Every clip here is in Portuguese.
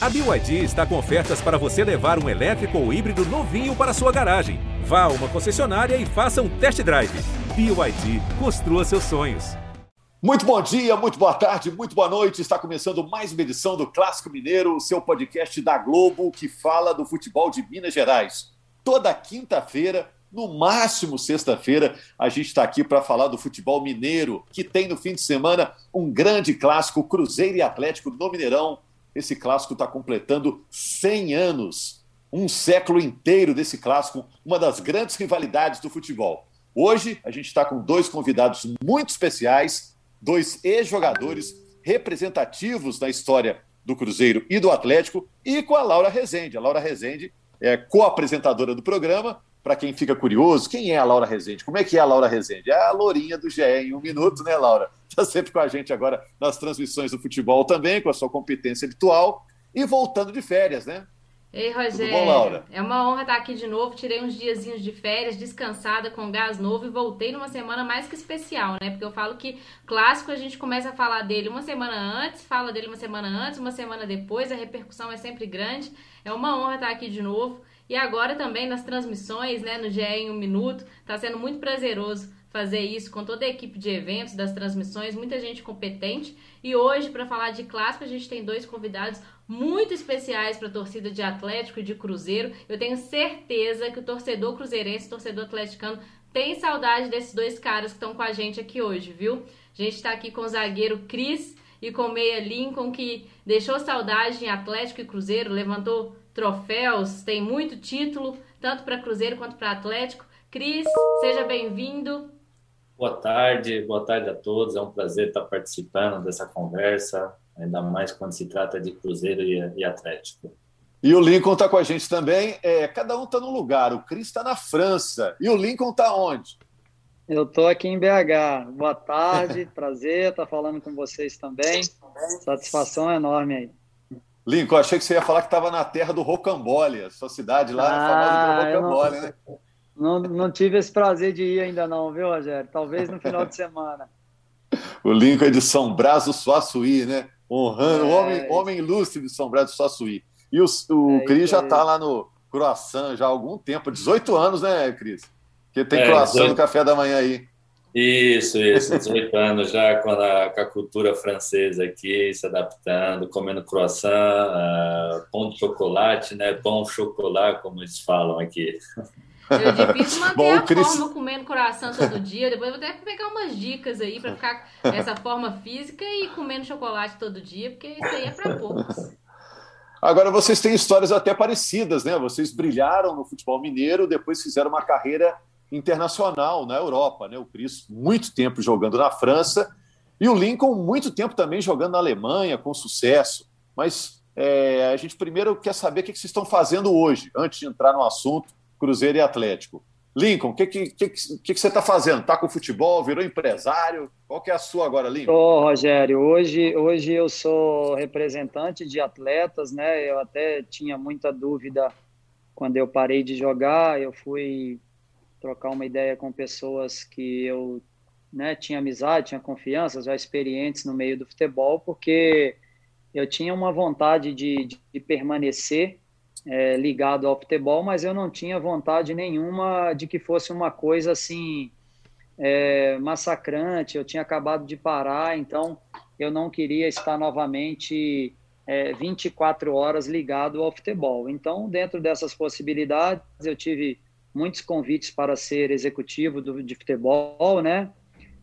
A BYD está com ofertas para você levar um elétrico ou híbrido novinho para sua garagem. Vá a uma concessionária e faça um test drive. BYD, construa seus sonhos. Muito bom dia, muito boa tarde, muito boa noite. Está começando mais uma edição do Clássico Mineiro, o seu podcast da Globo que fala do futebol de Minas Gerais. Toda quinta-feira, no máximo sexta-feira, a gente está aqui para falar do futebol mineiro, que tem no fim de semana um grande clássico, Cruzeiro e Atlético no Mineirão. Esse clássico está completando 100 anos, um século inteiro desse clássico, uma das grandes rivalidades do futebol. Hoje a gente está com dois convidados muito especiais, dois ex-jogadores representativos na história do Cruzeiro e do Atlético, e com a Laura Rezende. A Laura Rezende é co-apresentadora do programa. Para quem fica curioso, quem é a Laura Rezende? Como é que é a Laura Rezende? É a Lourinha do GE em um minuto, né, Laura? Está sempre com a gente agora nas transmissões do futebol também, com a sua competência habitual. E voltando de férias, né? Ei, Rogério. Bom, Laura? É uma honra estar aqui de novo. Tirei uns diazinhos de férias, descansada, com gás novo e voltei numa semana mais que especial, né? Porque eu falo que clássico a gente começa a falar dele uma semana antes, fala dele uma semana antes, uma semana depois, a repercussão é sempre grande. É uma honra estar aqui de novo. E agora também nas transmissões, né, no GE em um minuto, está sendo muito prazeroso fazer isso com toda a equipe de eventos, das transmissões, muita gente competente. E hoje, para falar de clássico, a gente tem dois convidados muito especiais para a torcida de Atlético e de Cruzeiro. Eu tenho certeza que o torcedor cruzeirense, o torcedor atleticano, tem saudade desses dois caras que estão com a gente aqui hoje, viu? A gente está aqui com o zagueiro Cris e com o meia Lincoln, que deixou saudade em Atlético e Cruzeiro, levantou troféus, tem muito título, tanto para Cruzeiro quanto para Atlético. Cris, seja bem-vindo. Boa tarde, boa tarde a todos. É um prazer estar participando dessa conversa, ainda mais quando se trata de Cruzeiro e, Atlético. E o Lincoln está com a gente também. É, cada um está num lugar. O Cris está na França. E o Lincoln está onde? Eu estou aqui em BH. Boa tarde, prazer estar falando com vocês também. Satisfação enorme aí. Lincoln, achei que você ia falar que estava na terra do Rocambole, sua cidade lá ah, é famosa pelo Rocambole, não, né? Não, não tive esse prazer de ir ainda não, viu, Rogério? Talvez no final de semana. o Lincoln é de São Brás do Suaçuí, né? Honrando, é, homem, homem ilustre de São Brás do Suaçuí. E o, o é, Cris já está lá no croissant já há algum tempo, 18 anos, né, Cris? Que tem é, croissant 18... no café da manhã aí. Isso, isso, 18 anos já com a, com a, cultura francesa aqui, se adaptando, comendo croissant, uh, pão de chocolate, né? Pão chocolate, como eles falam aqui. É difícil manter Bom, a Chris... forma comendo coração todo dia. Depois vou até pegar umas dicas aí para ficar essa forma física e comendo chocolate todo dia, porque isso aí é para poucos. Agora, vocês têm histórias até parecidas, né? Vocês brilharam no futebol mineiro, depois fizeram uma carreira internacional na Europa, né? O Cris, muito tempo jogando na França e o Lincoln, muito tempo também jogando na Alemanha, com sucesso. Mas é, a gente primeiro quer saber o que vocês estão fazendo hoje, antes de entrar no assunto Cruzeiro e Atlético. Lincoln, o que, que, que, que, você está fazendo? Está com futebol? Virou empresário? Qual que é a sua agora, Lincoln? Ô, Rogério, hoje, hoje eu sou representante de atletas, né? Eu até tinha muita dúvida quando eu parei de jogar. Eu fui trocar uma ideia com pessoas que eu né, tinha amizade, tinha confiança, já experientes no meio do futebol, porque eu tinha uma vontade de, de permanecer é, ligado ao futebol, mas eu não tinha vontade nenhuma de que fosse uma coisa assim é, massacrante. Eu tinha acabado de parar, então eu não queria estar novamente é, 24 horas ligado ao futebol. Então, dentro dessas possibilidades, eu tive muitos convites para ser executivo do, de futebol, né?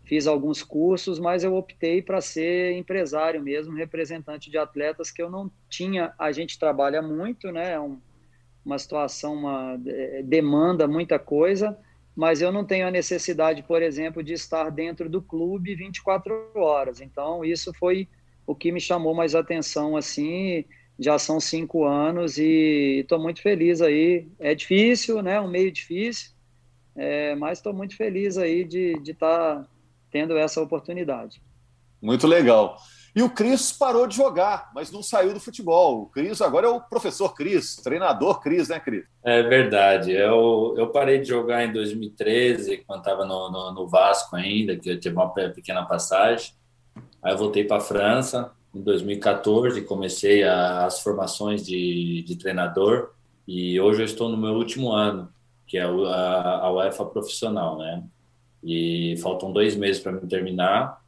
Fiz alguns cursos, mas eu optei para ser empresário mesmo, representante de atletas que eu não tinha. A gente trabalha muito, né? É um, uma situação, uma é, demanda muita coisa, mas eu não tenho a necessidade, por exemplo, de estar dentro do clube 24 horas. Então, isso foi o que me chamou mais atenção, assim, já são cinco anos e estou muito feliz aí. É difícil, né? Um meio difícil, é, mas estou muito feliz aí de estar tá tendo essa oportunidade. Muito legal. E o Cris parou de jogar, mas não saiu do futebol. O Cris agora é o professor Cris, treinador Cris, né, Cris? É verdade. Eu, eu parei de jogar em 2013, quando estava no, no, no, Vasco ainda, que eu tive uma pequena passagem. Aí eu voltei para a França, em 2014, comecei a, as formações de, de treinador e hoje eu estou no meu último ano, que é a, a UEFA profissional, né? E faltam dois meses para me terminar.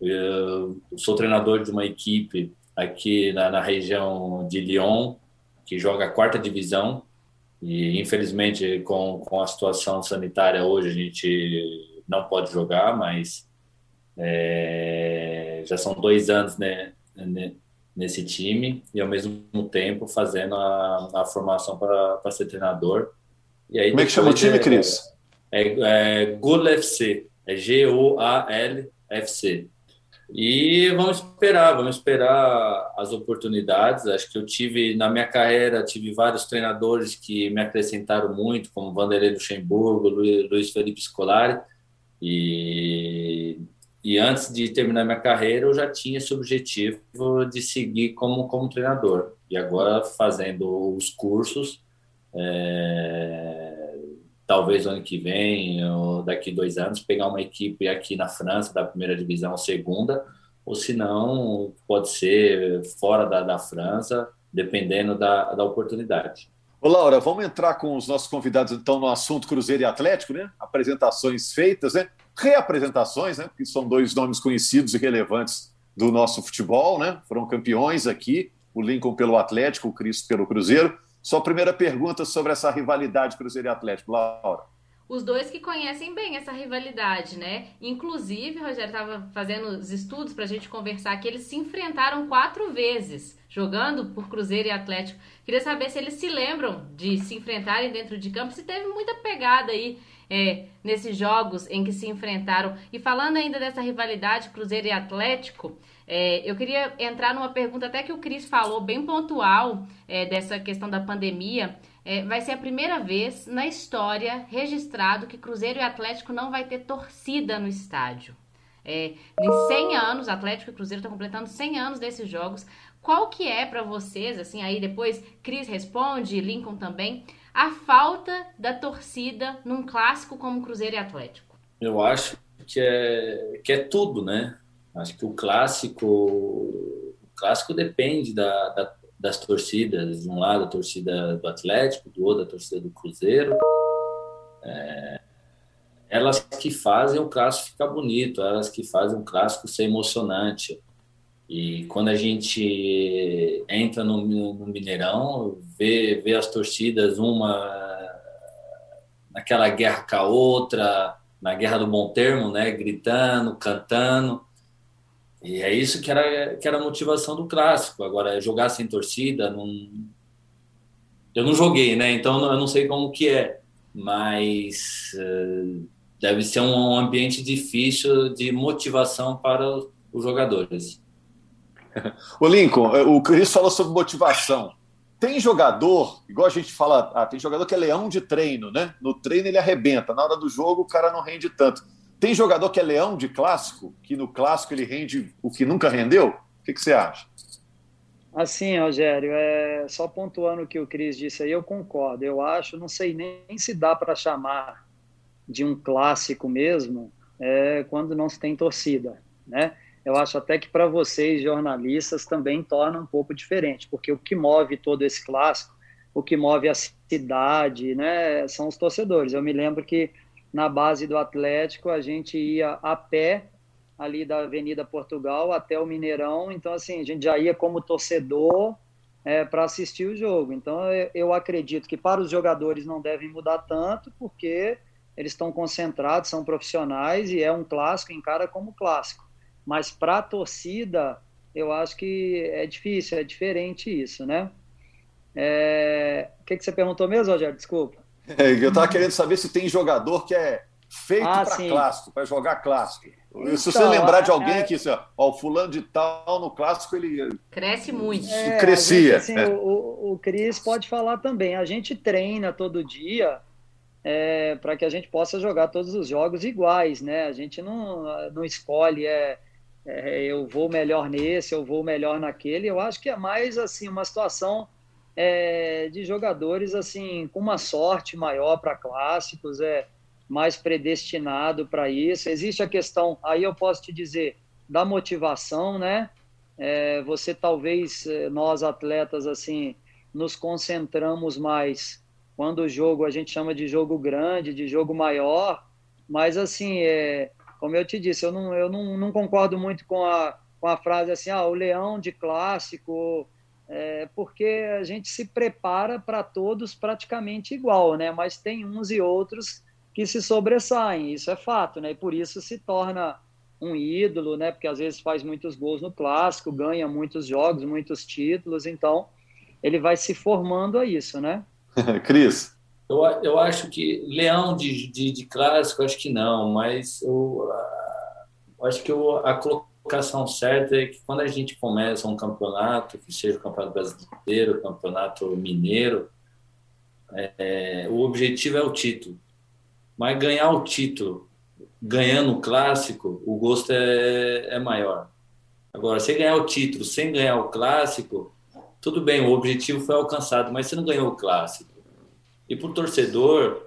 Eu sou treinador de uma equipe aqui na, na região de Lyon, que joga a quarta divisão. E infelizmente, com, com a situação sanitária hoje, a gente não pode jogar, mas é, já são dois anos né, nesse time e ao mesmo tempo fazendo a, a formação para ser treinador. E aí, Como é que chama o time, é, Cris? É, é, é Gol FC, é G-O-A-L-F-C. E vamos esperar, vamos esperar as oportunidades. Acho que eu tive, na minha carreira, tive vários treinadores que me acrescentaram muito, como Vanderlei Luxemburgo, Luiz Felipe Scolari. E, e antes de terminar minha carreira, eu já tinha esse objetivo de seguir como, como treinador. E agora, fazendo os cursos, é, talvez ano que vem, ou daqui dois anos, pegar uma equipe aqui na França, da primeira divisão, segunda, ou se não, pode ser fora da, da França, dependendo da, da oportunidade. Ô, Laura, vamos entrar com os nossos convidados, então, no assunto Cruzeiro e Atlético, né? Apresentações feitas, né? Reapresentações, né? Que são dois nomes conhecidos e relevantes do nosso futebol, né? Foram campeões aqui, o Lincoln pelo Atlético, o Cristo pelo Cruzeiro. Sua primeira pergunta sobre essa rivalidade Cruzeiro e Atlético, Laura. Os dois que conhecem bem essa rivalidade, né? Inclusive, o Rogério estava fazendo os estudos para a gente conversar que eles se enfrentaram quatro vezes jogando por Cruzeiro e Atlético. Queria saber se eles se lembram de se enfrentarem dentro de campo, se teve muita pegada aí é, nesses jogos em que se enfrentaram. E falando ainda dessa rivalidade Cruzeiro e Atlético, é, eu queria entrar numa pergunta até que o Cris falou, bem pontual, é, dessa questão da pandemia. É, vai ser a primeira vez na história registrado que Cruzeiro e Atlético não vai ter torcida no estádio. É, em 100 anos, Atlético e Cruzeiro estão completando 100 anos desses jogos. Qual que é para vocês, assim, aí depois Cris responde, Lincoln também, a falta da torcida num clássico como Cruzeiro e Atlético? Eu acho que é, que é tudo, né? Acho que o clássico, o clássico depende da, da, das torcidas. De um lado, a torcida do Atlético, do outro, a torcida do Cruzeiro. É, elas que fazem o clássico ficar bonito, elas que fazem o clássico ser emocionante. E quando a gente entra no, no Mineirão, vê, vê as torcidas, uma naquela guerra com a outra, na guerra do bom termo, né? Gritando, cantando. E é isso que era, que era a motivação do clássico. Agora, jogar sem torcida, não... eu não joguei, né? Então eu não sei como que é, mas uh, deve ser um ambiente difícil de motivação para os jogadores. O Lincoln, o Cris falou sobre motivação. Tem jogador, igual a gente fala, ah, tem jogador que é leão de treino, né? No treino ele arrebenta, na hora do jogo o cara não rende tanto. Tem jogador que é leão de clássico, que no clássico ele rende o que nunca rendeu? O que, que você acha? Assim, Rogério, é, só pontuando o que o Cris disse aí, eu concordo. Eu acho, não sei nem se dá para chamar de um clássico mesmo é, quando não se tem torcida, né? Eu acho até que para vocês, jornalistas, também torna um pouco diferente, porque o que move todo esse clássico, o que move a cidade, né, são os torcedores. Eu me lembro que na base do Atlético, a gente ia a pé ali da Avenida Portugal até o Mineirão. Então, assim, a gente já ia como torcedor é, para assistir o jogo. Então, eu acredito que para os jogadores não devem mudar tanto, porque eles estão concentrados, são profissionais e é um clássico, encara como clássico. Mas para a torcida, eu acho que é difícil, é diferente isso, né? É... O que, que você perguntou mesmo, Rogério? Desculpa. É, eu estava querendo saber se tem jogador que é feito ah, para clássico, para jogar clássico. Então, se você lembrar de alguém é... que, assim, ó, o fulano de tal no clássico, ele. Cresce muito. É, crescia. Gente, assim, é. o, o Cris pode falar também. A gente treina todo dia é, para que a gente possa jogar todos os jogos iguais, né? A gente não, não escolhe, é, é, eu vou melhor nesse, eu vou melhor naquele. Eu acho que é mais assim uma situação é, de jogadores assim com uma sorte maior para clássicos, é mais predestinado para isso. Existe a questão, aí eu posso te dizer, da motivação, né? é, você talvez, é, nós atletas, assim, nos concentramos mais quando o jogo, a gente chama de jogo grande, de jogo maior, mas assim, é, como eu te disse, eu não, eu não, não concordo muito com a, com a frase assim, ah, o leão de clássico, é, porque a gente se prepara para todos praticamente igual, né? Mas tem uns e outros que se sobressaem, isso é fato, né? E por isso se torna um ídolo, né? Porque às vezes faz muitos gols no clássico, ganha muitos jogos, muitos títulos, então ele vai se formando a isso, né? Cris. Eu, eu acho que leão de, de, de clássico, acho que não, mas eu, eu acho que eu, a colocação certa é que quando a gente começa um campeonato, que seja o campeonato brasileiro, o campeonato mineiro, é, o objetivo é o título. Mas ganhar o título ganhando o clássico, o gosto é, é maior. Agora, se ganhar o título sem ganhar o clássico, tudo bem, o objetivo foi alcançado, mas você não ganhou o clássico. E para o torcedor,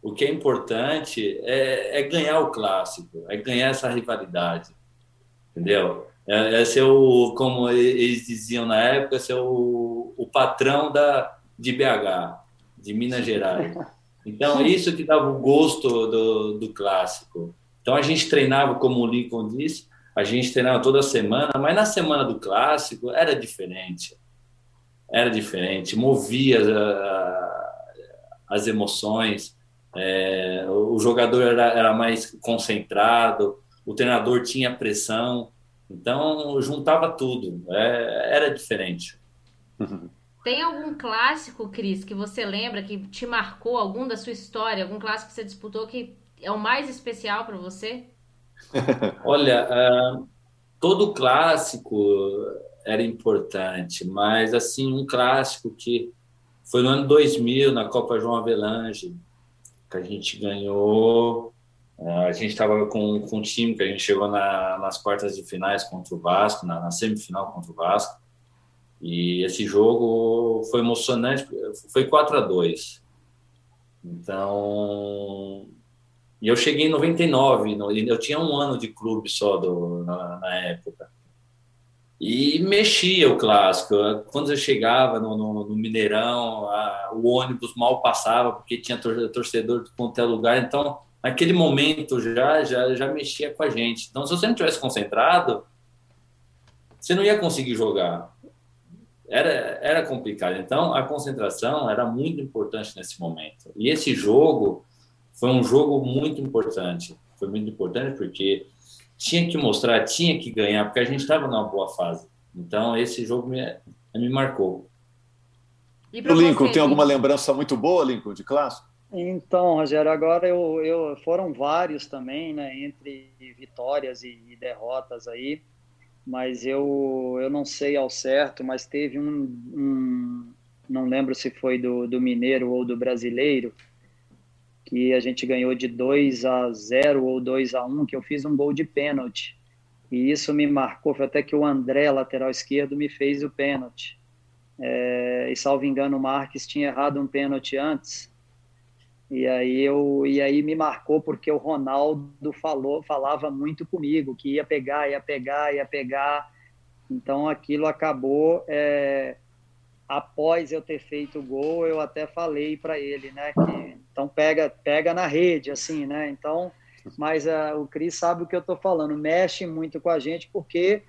o que é importante é, é, ganhar o clássico, é ganhar essa rivalidade, entendeu? É, é ser o, como eles diziam na época, ser o, o patrão da, de BH, de Minas Gerais. Então, é isso que dava o gosto do, do clássico. Então, a gente treinava, como o Lincoln disse, a gente treinava toda semana, mas na semana do clássico era diferente. Era diferente, movia as emoções, é, o jogador era, era mais concentrado, o treinador tinha pressão, então juntava tudo, é, era diferente. Tem algum clássico, Cris, que você lembra, que te marcou, algum da sua história, algum clássico que você disputou que é o mais especial para você? Olha, uh, todo clássico era importante, mas assim, um clássico que foi no ano 2000, na Copa João Avelange, que a gente ganhou. Uh, a gente estava com, com um time que a gente chegou na, nas quartas de finais contra o Vasco, na, na semifinal contra o Vasco. E esse jogo foi emocionante, foi 4 a 2 Então, e eu cheguei em 99, eu tinha um ano de clube só do, na, na época. E mexia o clássico. Quando eu chegava no, no, no Mineirão, a, o ônibus mal passava porque tinha torcedor de qualquer lugar. Então, naquele momento já, já, já mexia com a gente. Então, se você não tivesse concentrado, você não ia conseguir jogar era, era complicado. Então, a concentração era muito importante nesse momento. E esse jogo foi um jogo muito importante. Foi muito importante porque tinha que mostrar, tinha que ganhar, porque a gente estava numa boa fase. Então, esse jogo me, me marcou. E o Lincoln, você, tem alguma lembrança muito boa, Lincoln, de clássico? Então, Rogério, agora eu, eu foram vários também, né, entre vitórias e, e derrotas aí mas eu, eu não sei ao certo, mas teve um, um não lembro se foi do, do Mineiro ou do Brasileiro, que a gente ganhou de 2 a 0 ou 2 a 1, que eu fiz um gol de pênalti. E isso me marcou, foi até que o André, lateral esquerdo, me fez o pênalti. É, e salvo engano, o Marques tinha errado um pênalti antes. E aí eu e aí me marcou porque o Ronaldo falou, falava muito comigo que ia pegar, ia pegar, ia pegar. Então aquilo acabou é, após eu ter feito o gol, eu até falei para ele, né, que então pega, pega na rede assim, né? Então, mas uh, o Cris sabe o que eu estou falando, mexe muito com a gente porque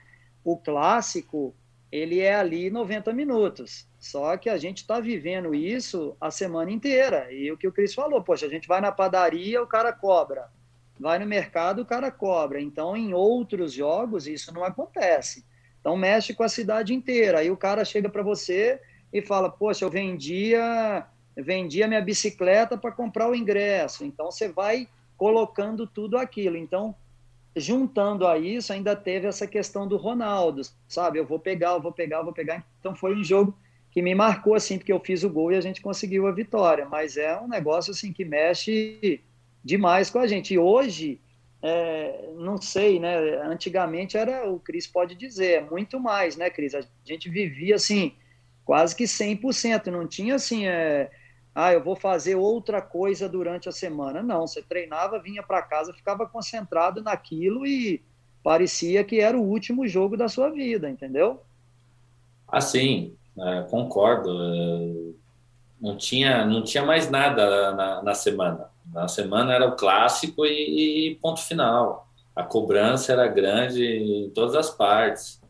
o clássico ele é ali 90 minutos. Só que a gente está vivendo isso a semana inteira. E o que o Cris falou, poxa, a gente vai na padaria, o cara cobra. Vai no mercado, o cara cobra. Então, em outros jogos, isso não acontece. Então, mexe com a cidade inteira. Aí o cara chega para você e fala, poxa, eu vendia, vendia minha bicicleta para comprar o ingresso. Então, você vai colocando tudo aquilo. Então, juntando a isso, ainda teve essa questão do Ronaldo, sabe? Eu vou pegar, eu vou pegar, eu vou pegar. Então foi um jogo que me marcou assim, porque eu fiz o gol e a gente conseguiu a vitória. Mas é um negócio assim que mexe demais com a gente. E hoje, é, não sei, né? Antigamente era, o Cris pode dizer, é muito mais, né, Cris? A gente vivia assim, quase que 100%, não tinha assim. É, ah, eu vou fazer outra coisa durante a semana. Não, você treinava, vinha para casa, ficava concentrado naquilo e, parecia que era o último jogo da sua vida, entendeu? Assim, é, concordo. É, não tinha, não tinha mais nada na, na semana. Na semana era o clássico e, e, ponto final. A cobrança era grande em todas as partes.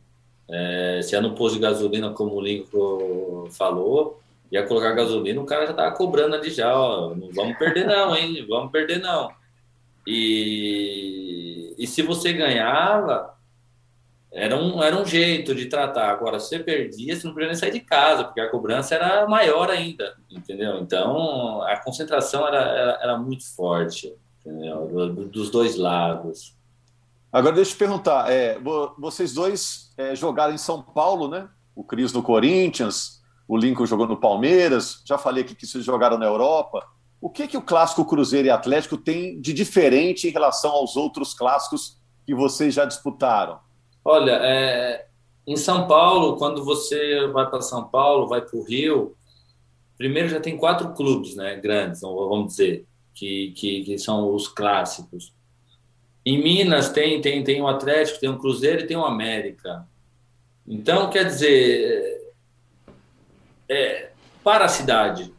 É, se é no posto de gasolina, como o Lincoln falou, ia colocar gasolina, o cara já estava cobrando ali já, ó, não vamos perder não, hein? Vamos perder não. E, e se você ganhava, era um, era um jeito de tratar. Agora, se você perdia, você não podia nem sair de casa, porque a cobrança era maior ainda, entendeu? Então, a concentração era, era, era muito forte, entendeu? Dos dois lados. Agora, deixa eu te perguntar, é, vocês dois é, jogaram em São Paulo, né? O Cris no Corinthians, o Lincoln jogou no Palmeiras, já falei aqui que vocês jogaram na Europa. O que, que o clássico Cruzeiro e Atlético tem de diferente em relação aos outros clássicos que vocês já disputaram? Olha, é, em São Paulo, quando você vai para São Paulo, vai para o Rio, primeiro já tem quatro clubes né, grandes, vamos dizer, que, que, que são os clássicos. Em Minas tem, tem, tem o Atlético, tem o Cruzeiro e tem o América. Então, quer dizer, é, para a cidade,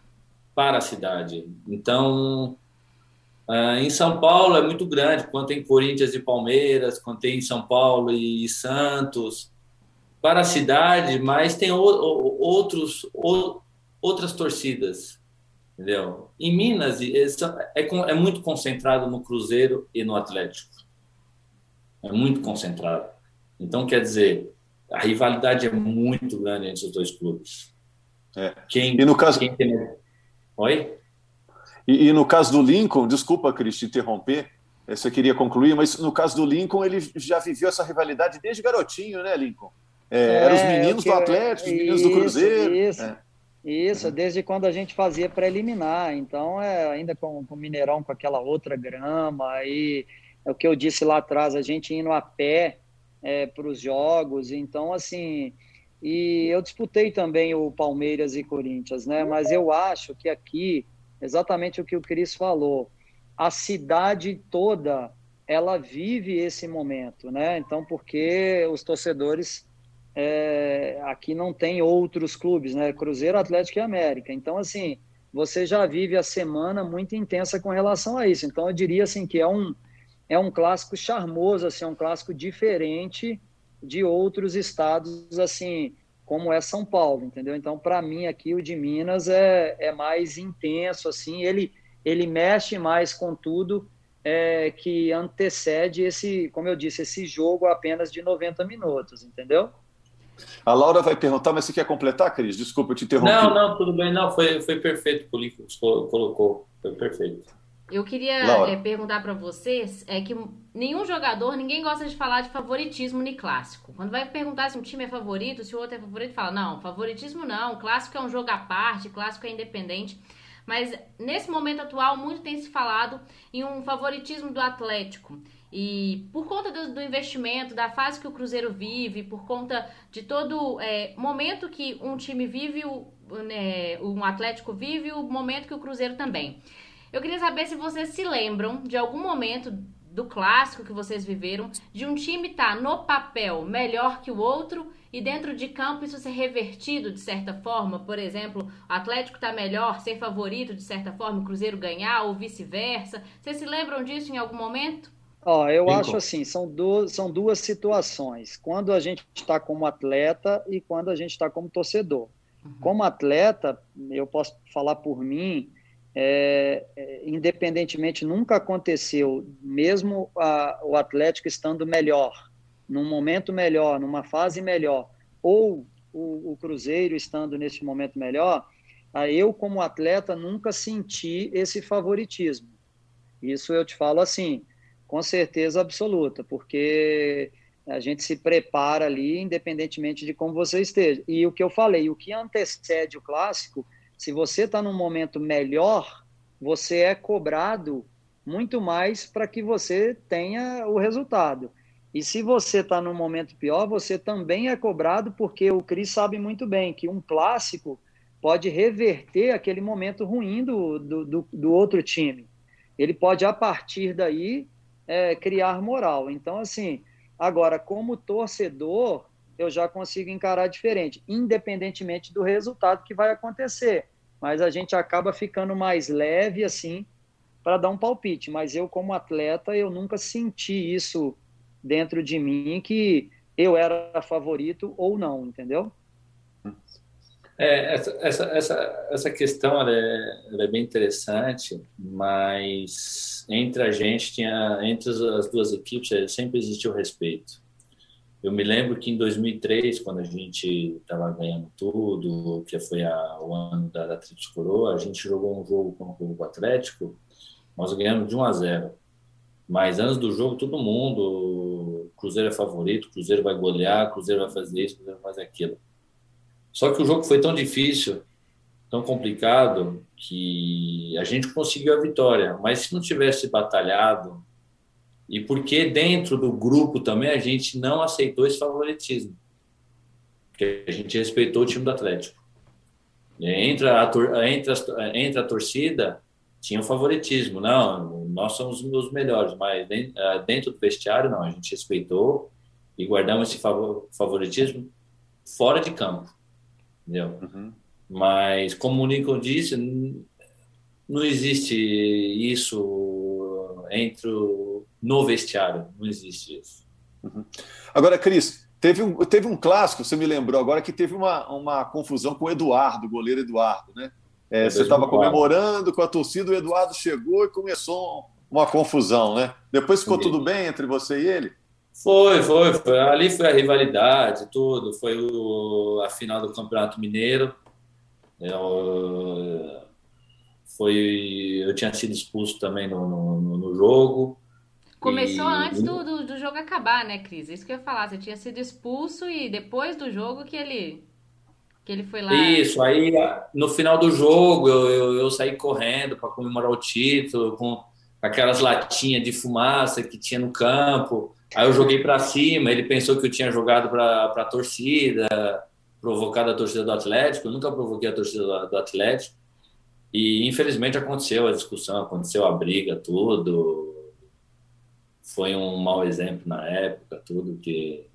para a cidade. Então, uh, em São Paulo é muito grande, quando tem Corinthians e Palmeiras, quando tem São Paulo e Santos, para a cidade, mas tem o, o, outros, o, outras torcidas, entendeu? Em Minas é, é, é muito concentrado no Cruzeiro e no Atlético, é muito concentrado. Então, quer dizer, a rivalidade é muito grande entre os dois clubes. É. Quem, e no caso... Quem tem... Oi? E, e, no caso do Lincoln, desculpa, Cris, te interromper, eh, você queria concluir, mas no caso do Lincoln, ele já viveu essa rivalidade desde garotinho, né, Lincoln? É, é, eram os meninos do Atlético, os meninos isso, do Cruzeiro. Isso, é. isso desde quando a gente fazia preliminar. Então, é, ainda com, com o Mineirão, com aquela outra grama, aí é o que eu disse lá atrás, a gente indo a pé é, para os jogos. Então, assim, e eu disputei também o Palmeiras e Corinthians, né? Mas eu acho que aqui, exatamente o que o Cris falou, a cidade toda ela vive esse momento, né? Então, porque os torcedores é, aqui não tem outros clubes, né? Cruzeiro, Atlético e América. Então, assim, você já vive a semana muito intensa com relação a isso. Então, eu diria assim que é um é um clássico charmoso, assim, é um clássico diferente de outros estados, assim, como é São Paulo, entendeu? Então, para mim, aqui o de Minas é, é mais intenso, assim, ele, ele mexe mais com tudo é, que antecede esse, como eu disse, esse jogo apenas de 90 minutos, entendeu? A Laura vai perguntar, mas você quer completar, Cris? Desculpa, eu te interrompi. Não, não, tudo bem, não, foi, foi perfeito o que colocou, foi perfeito. Eu queria é, perguntar para vocês é que nenhum jogador, ninguém gosta de falar de favoritismo nem clássico. Quando vai perguntar se um time é favorito, se o outro é favorito, fala: "Não, favoritismo não, clássico é um jogo à parte, clássico é independente". Mas nesse momento atual, muito tem se falado em um favoritismo do Atlético. E por conta do, do investimento, da fase que o Cruzeiro vive, por conta de todo é, momento que um time vive, o, né, um Atlético vive, o momento que o Cruzeiro também. Eu queria saber se vocês se lembram de algum momento do clássico que vocês viveram, de um time estar tá no papel melhor que o outro e dentro de campo isso ser revertido de certa forma, por exemplo, o Atlético está melhor, ser favorito de certa forma, o Cruzeiro ganhar ou vice-versa. Vocês se lembram disso em algum momento? Ó, eu acho assim, são duas, são duas situações. Quando a gente está como atleta e quando a gente está como torcedor. Uhum. Como atleta, eu posso falar por mim, é, é, independentemente, nunca aconteceu, mesmo a, o Atlético estando melhor, num momento melhor, numa fase melhor, ou o, o Cruzeiro estando nesse momento melhor, eu, como atleta, nunca senti esse favoritismo. Isso eu te falo assim, com certeza absoluta, porque a gente se prepara ali, independentemente de como você esteja. E o que eu falei, o que antecede o clássico se você está num momento melhor, você é cobrado muito mais para que você tenha o resultado. E se você está num momento pior, você também é cobrado, porque o Cris sabe muito bem que um clássico pode reverter aquele momento ruim do, do, do, do outro time. Ele pode, a partir daí, é, criar moral. Então, assim, Agora, como torcedor, eu já consigo encarar diferente, independentemente do resultado que vai acontecer. Mas a gente acaba ficando mais leve assim para dar um palpite. Mas eu, como atleta, eu nunca senti isso dentro de mim que eu era favorito ou não, entendeu? É, essa, essa, essa, essa questão ela é, ela é, bem interessante, mas entre a gente tinha entre as duas equipes sempre existiu respeito. Eu me lembro que em 2003, quando a gente estava ganhando tudo, que foi a, o ano da, da Trips Coroa, a gente jogou um jogo com o Atlético, nós ganhamos de 1 a 0. Mas antes do jogo, todo mundo, Cruzeiro é favorito, Cruzeiro vai golear, Cruzeiro vai fazer isso, Cruzeiro vai fazer aquilo. Só que o jogo foi tão difícil, tão complicado, que a gente conseguiu a vitória. Mas se não tivesse batalhado, e porque dentro do grupo também a gente não aceitou esse favoritismo. Porque a gente respeitou o time do Atlético. Entre a, entre a, entre a torcida, tinha o favoritismo. Não, nós somos os melhores, mas eh, dentro do vestiário, não. A gente respeitou e guardamos esse favoritismo fora de campo. Entendeu? Uhum. Mas, como o Lincoln disse, não existe isso entre o, no vestiário. Não existe isso. Uhum. Agora, Cris, teve um, teve um clássico, você me lembrou agora, que teve uma, uma confusão com o Eduardo, o goleiro Eduardo, né? É, você estava comemorando com a torcida, o Eduardo chegou e começou uma confusão, né? Depois ficou tudo bem entre você e ele? Foi, foi, foi. Ali foi a rivalidade, tudo. Foi o, a final do Campeonato Mineiro. Eu, foi, eu tinha sido expulso também no, no, no jogo. Começou e... antes do, do, do, jogo acabar, né, Cris? Isso que eu ia falar. Você tinha sido expulso e depois do jogo que ele que ele foi lá. Isso, aí no final do jogo eu, eu, eu saí correndo para comemorar o título, com aquelas latinhas de fumaça que tinha no campo. Aí eu joguei para cima, ele pensou que eu tinha jogado para a torcida, provocado a torcida do Atlético. Eu nunca provoquei a torcida do, do Atlético. E infelizmente aconteceu a discussão, aconteceu a briga, tudo. Foi um mau exemplo na época, tudo que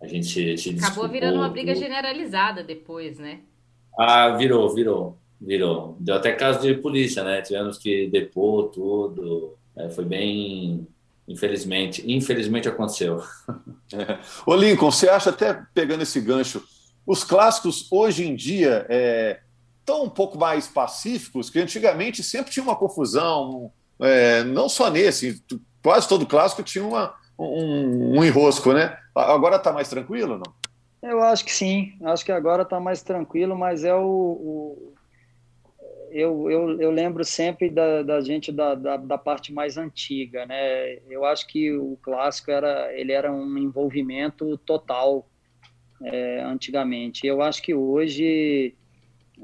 a gente se, se Acabou virando uma briga generalizada depois, né? Ah, virou, virou, virou. Deu até caso de polícia, né? Tivemos que depor tudo. É, foi bem. Infelizmente, infelizmente aconteceu. É. Ô Lincoln, você acha, até pegando esse gancho, os clássicos hoje em dia é, estão um pouco mais pacíficos, que antigamente sempre tinha uma confusão, é, não só nesse, quase todo clássico tinha uma, um, um enrosco, né? Agora está mais tranquilo, não? Eu acho que sim. Acho que agora está mais tranquilo, mas é o, o eu, eu, eu, lembro sempre da, da gente da, da, da, parte mais antiga, né? Eu acho que o clássico era ele era um envolvimento total é, antigamente. Eu acho que hoje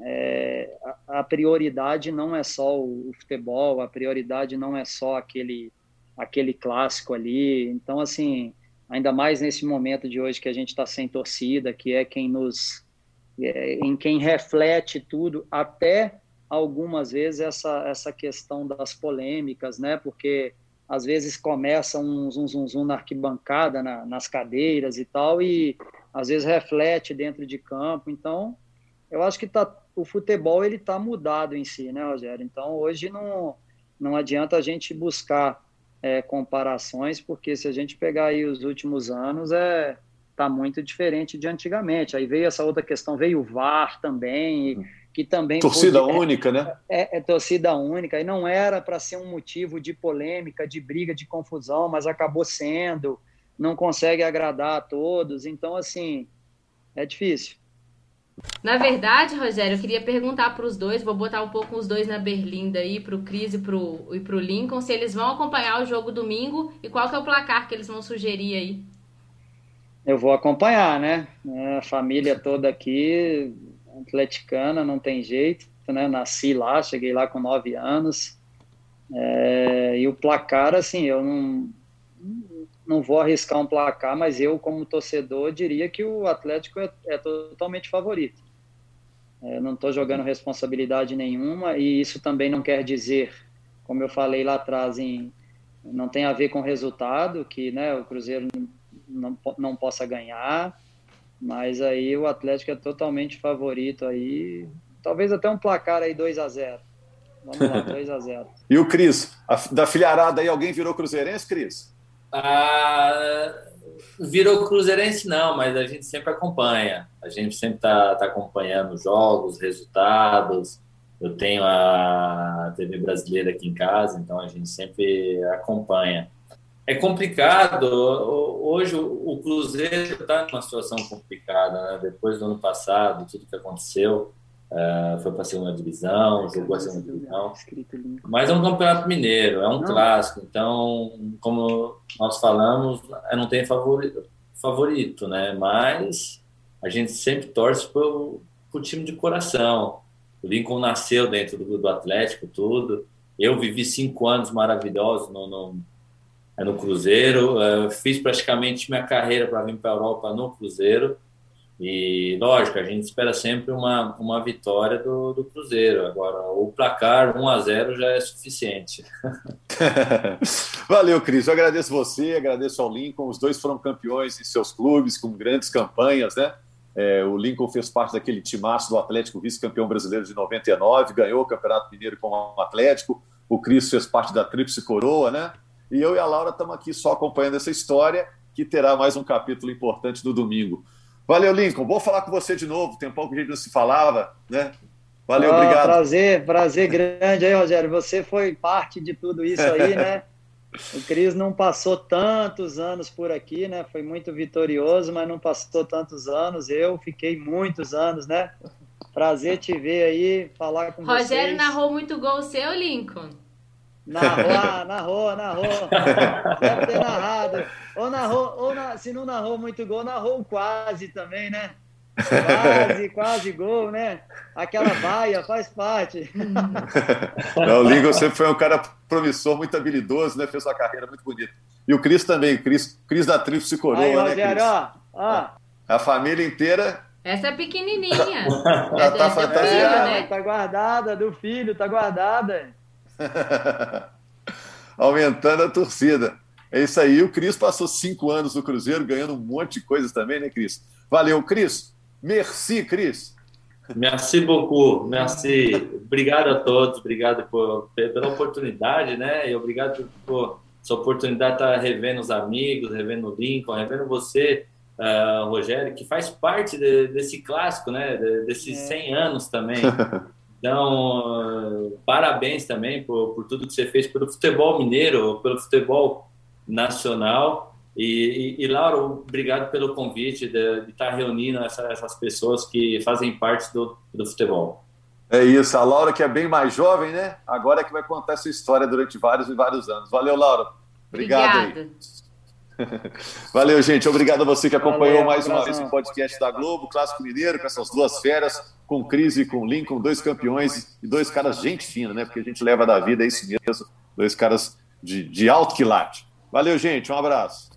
é, a, a, prioridade não é só o, o, futebol, a prioridade não é só aquele aquele clássico ali. Então, assim, ainda mais nesse momento de hoje que a gente está sem torcida, que é quem nos. É, em quem reflete tudo, até algumas vezes essa, essa questão das polêmicas, né? Porque às vezes começa um zum, zum, zum na arquibancada, na, nas cadeiras e tal, e às vezes reflete dentro de campo. Então, eu acho que tá, o futebol ele está mudado em si, né, Rogério? Então, hoje não, não adianta a gente buscar é, comparações, porque se a gente pegar aí os últimos anos, é tá muito diferente de antigamente. Aí veio essa outra questão, veio o VAR também, que também torcida pôde, única, é, né? É, é, torcida única e não era para ser um motivo de polêmica, de briga, de confusão, mas acabou sendo. Não consegue agradar a todos, então assim é difícil. Na verdade, Rogério, eu queria perguntar para os dois, vou botar um pouco os dois na berlinda aí, para o Cris e para o Lincoln, se eles vão acompanhar o jogo domingo e qual que é o placar que eles vão sugerir aí. Eu vou acompanhar, né? A família toda aqui, atleticana, não tem jeito, né? Nasci lá, cheguei lá com nove anos. É, e o placar, assim, eu não, não vou arriscar um placar, mas eu, como torcedor, diria que o Atlético é, é totalmente favorito. É, não estou jogando responsabilidade nenhuma e isso também não quer dizer, como eu falei lá atrás, em, não tem a ver com resultado, que né, o Cruzeiro não, não possa ganhar, mas aí o Atlético é totalmente favorito aí, talvez até um placar aí 2 a 0 Vamos lá, 2 a 0 E o Cris, da filharada aí, alguém virou cruzeirense, Cris? Ah, virou cruzeirense não, mas a gente sempre acompanha. A gente sempre está tá acompanhando os jogos, resultados. Eu tenho a TV brasileira aqui em casa, então a gente sempre acompanha. É complicado. Hoje o Cruzeiro está numa situação complicada, né? Depois do ano passado, tudo que aconteceu, uh, foi para a segunda divisão, jogou a segunda divisão. Mas é um campeonato mineiro, é um clássico. Então, como nós falamos, não tem favorito, favorito, né? Mas a gente sempre torce para o time de coração. O Lincoln nasceu dentro do, do Atlético, tudo. Eu vivi cinco anos maravilhosos no, no é no Cruzeiro. Eu fiz praticamente minha carreira para vir para a Europa no Cruzeiro. E, lógico, a gente espera sempre uma, uma vitória do, do Cruzeiro. Agora, o placar 1 a 0 já é suficiente. Valeu, Cris. Eu agradeço você, agradeço ao Lincoln. Os dois foram campeões em seus clubes, com grandes campanhas, né? É, o Lincoln fez parte daquele timaço do Atlético, vice-campeão brasileiro de 99, ganhou o Campeonato Mineiro com o Atlético. O Cris fez parte da Tríplice Coroa, né? E eu e a Laura estamos aqui só acompanhando essa história, que terá mais um capítulo importante no domingo. Valeu, Lincoln. Vou falar com você de novo. Tem um pouco que a gente não se falava, né? Valeu, obrigado. Prazer, prazer grande aí, Rogério. Você foi parte de tudo isso aí, né? O Cris não passou tantos anos por aqui, né? Foi muito vitorioso, mas não passou tantos anos. Eu fiquei muitos anos, né? Prazer te ver aí, falar com Rogério vocês. Rogério narrou muito gol seu, Lincoln? Narrou, ah, narrou, narrou. Deve ter narrado. Ou narrou, ou na, se não narrou muito gol, narrou quase também, né? Quase, quase gol, né? Aquela baia faz parte. Não, o Lincoln sempre foi um cara promissor, muito habilidoso, né? Fez uma carreira muito bonita. E o Cris também, Cris, Cris da Tríplice Coroa, Aí, né, Rogério, Cris? Ó, ó. A família inteira essa é pequenininha. Já tá fantasiada. né? Tá guardada, do filho, tá guardada. Aumentando a torcida. É isso aí. O Cris passou cinco anos no Cruzeiro, ganhando um monte de coisas também, né, Cris? Valeu, Cris. Merci, Cris. Merci beaucoup, merci. Obrigado a todos, obrigado por, pela oportunidade, né? E obrigado por essa oportunidade de estar revendo os amigos, revendo o Lincoln, revendo você, uh, Rogério, que faz parte de, desse clássico, né? De, desses é. 100 anos também. Então, parabéns também por, por tudo que você fez pelo futebol mineiro, pelo futebol nacional. E, e, e Laura, obrigado pelo convite de, de estar reunindo essa, essas pessoas que fazem parte do, do futebol. É isso, a Laura que é bem mais jovem, né? Agora é que vai contar essa história durante vários e vários anos. Valeu, Laura. Obrigado Obrigada. aí. Valeu, gente. Obrigado a você que acompanhou Valeu, mais uma vez o podcast da Globo, Clássico Mineiro, com essas duas feras, com Cris e com Lincoln, dois campeões e dois caras gente fina, né? Porque a gente leva da vida, é isso mesmo. Dois caras de, de alto quilate. Valeu, gente. Um abraço.